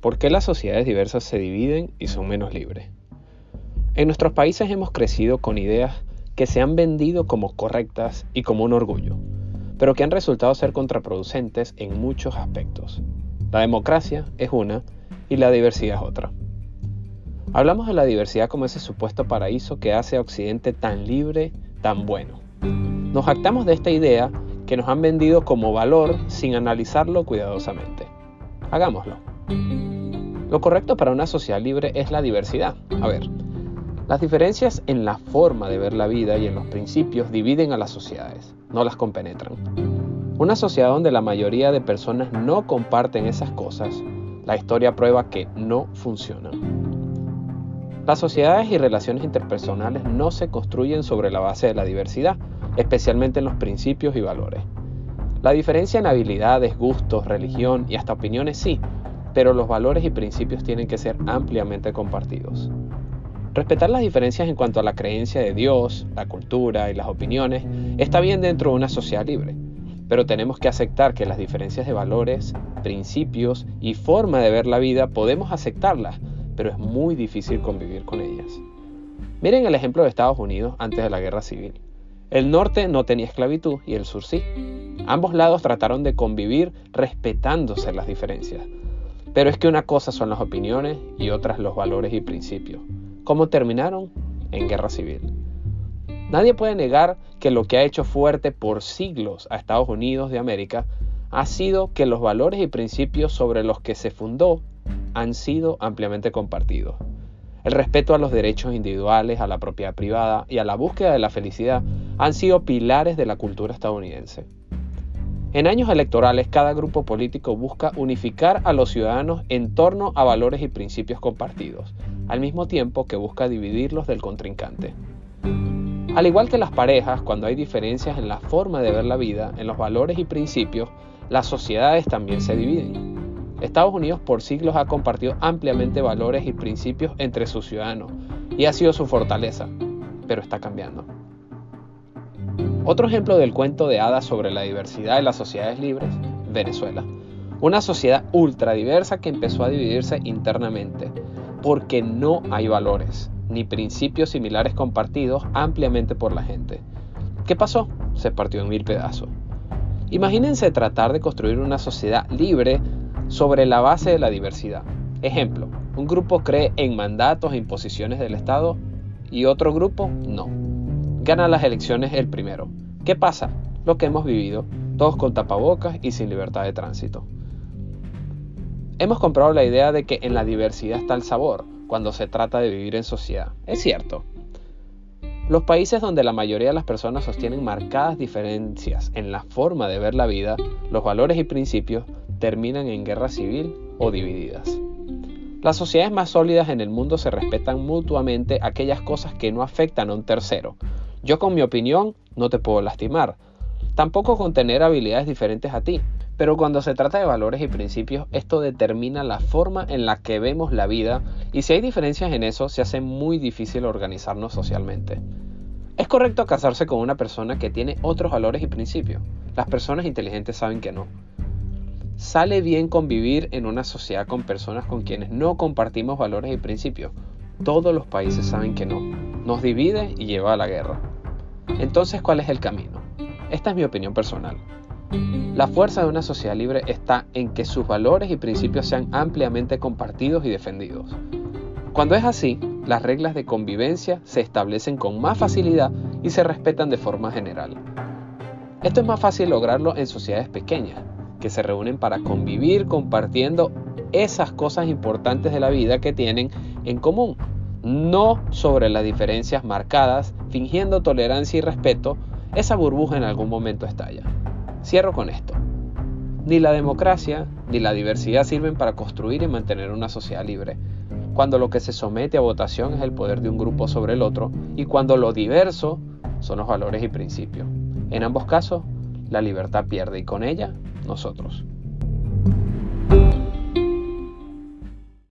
¿Por qué las sociedades diversas se dividen y son menos libres? En nuestros países hemos crecido con ideas que se han vendido como correctas y como un orgullo, pero que han resultado ser contraproducentes en muchos aspectos. La democracia es una y la diversidad es otra. Hablamos de la diversidad como ese supuesto paraíso que hace a Occidente tan libre, tan bueno. Nos jactamos de esta idea que nos han vendido como valor sin analizarlo cuidadosamente. Hagámoslo. Lo correcto para una sociedad libre es la diversidad. A ver, las diferencias en la forma de ver la vida y en los principios dividen a las sociedades, no las compenetran. Una sociedad donde la mayoría de personas no comparten esas cosas, la historia prueba que no funcionan. Las sociedades y relaciones interpersonales no se construyen sobre la base de la diversidad, especialmente en los principios y valores. La diferencia en habilidades, gustos, religión y hasta opiniones sí, pero los valores y principios tienen que ser ampliamente compartidos. Respetar las diferencias en cuanto a la creencia de Dios, la cultura y las opiniones está bien dentro de una sociedad libre, pero tenemos que aceptar que las diferencias de valores, principios y forma de ver la vida podemos aceptarlas, pero es muy difícil convivir con ellas. Miren el ejemplo de Estados Unidos antes de la guerra civil. El norte no tenía esclavitud y el sur sí. Ambos lados trataron de convivir respetándose las diferencias, pero es que una cosa son las opiniones y otras los valores y principios. ¿Cómo terminaron? En guerra civil. Nadie puede negar que lo que ha hecho fuerte por siglos a Estados Unidos de América ha sido que los valores y principios sobre los que se fundó han sido ampliamente compartidos. El respeto a los derechos individuales, a la propiedad privada y a la búsqueda de la felicidad han sido pilares de la cultura estadounidense. En años electorales, cada grupo político busca unificar a los ciudadanos en torno a valores y principios compartidos, al mismo tiempo que busca dividirlos del contrincante. Al igual que las parejas, cuando hay diferencias en la forma de ver la vida, en los valores y principios, las sociedades también se dividen. Estados Unidos por siglos ha compartido ampliamente valores y principios entre sus ciudadanos y ha sido su fortaleza, pero está cambiando. Otro ejemplo del cuento de hadas sobre la diversidad de las sociedades libres, Venezuela. Una sociedad ultra diversa que empezó a dividirse internamente, porque no hay valores ni principios similares compartidos ampliamente por la gente. ¿Qué pasó? Se partió en mil pedazos. Imagínense tratar de construir una sociedad libre sobre la base de la diversidad. Ejemplo, un grupo cree en mandatos e imposiciones del Estado y otro grupo no gana las elecciones el primero. ¿Qué pasa? Lo que hemos vivido, todos con tapabocas y sin libertad de tránsito. Hemos comprado la idea de que en la diversidad está el sabor cuando se trata de vivir en sociedad. Es cierto. Los países donde la mayoría de las personas sostienen marcadas diferencias en la forma de ver la vida, los valores y principios terminan en guerra civil o divididas. Las sociedades más sólidas en el mundo se respetan mutuamente aquellas cosas que no afectan a un tercero, yo con mi opinión no te puedo lastimar, tampoco con tener habilidades diferentes a ti, pero cuando se trata de valores y principios, esto determina la forma en la que vemos la vida y si hay diferencias en eso, se hace muy difícil organizarnos socialmente. ¿Es correcto casarse con una persona que tiene otros valores y principios? Las personas inteligentes saben que no. ¿Sale bien convivir en una sociedad con personas con quienes no compartimos valores y principios? Todos los países saben que no. Nos divide y lleva a la guerra. Entonces, ¿cuál es el camino? Esta es mi opinión personal. La fuerza de una sociedad libre está en que sus valores y principios sean ampliamente compartidos y defendidos. Cuando es así, las reglas de convivencia se establecen con más facilidad y se respetan de forma general. Esto es más fácil lograrlo en sociedades pequeñas, que se reúnen para convivir compartiendo esas cosas importantes de la vida que tienen en común, no sobre las diferencias marcadas, fingiendo tolerancia y respeto, esa burbuja en algún momento estalla. Cierro con esto. Ni la democracia ni la diversidad sirven para construir y mantener una sociedad libre, cuando lo que se somete a votación es el poder de un grupo sobre el otro y cuando lo diverso son los valores y principios. En ambos casos, la libertad pierde y con ella nosotros.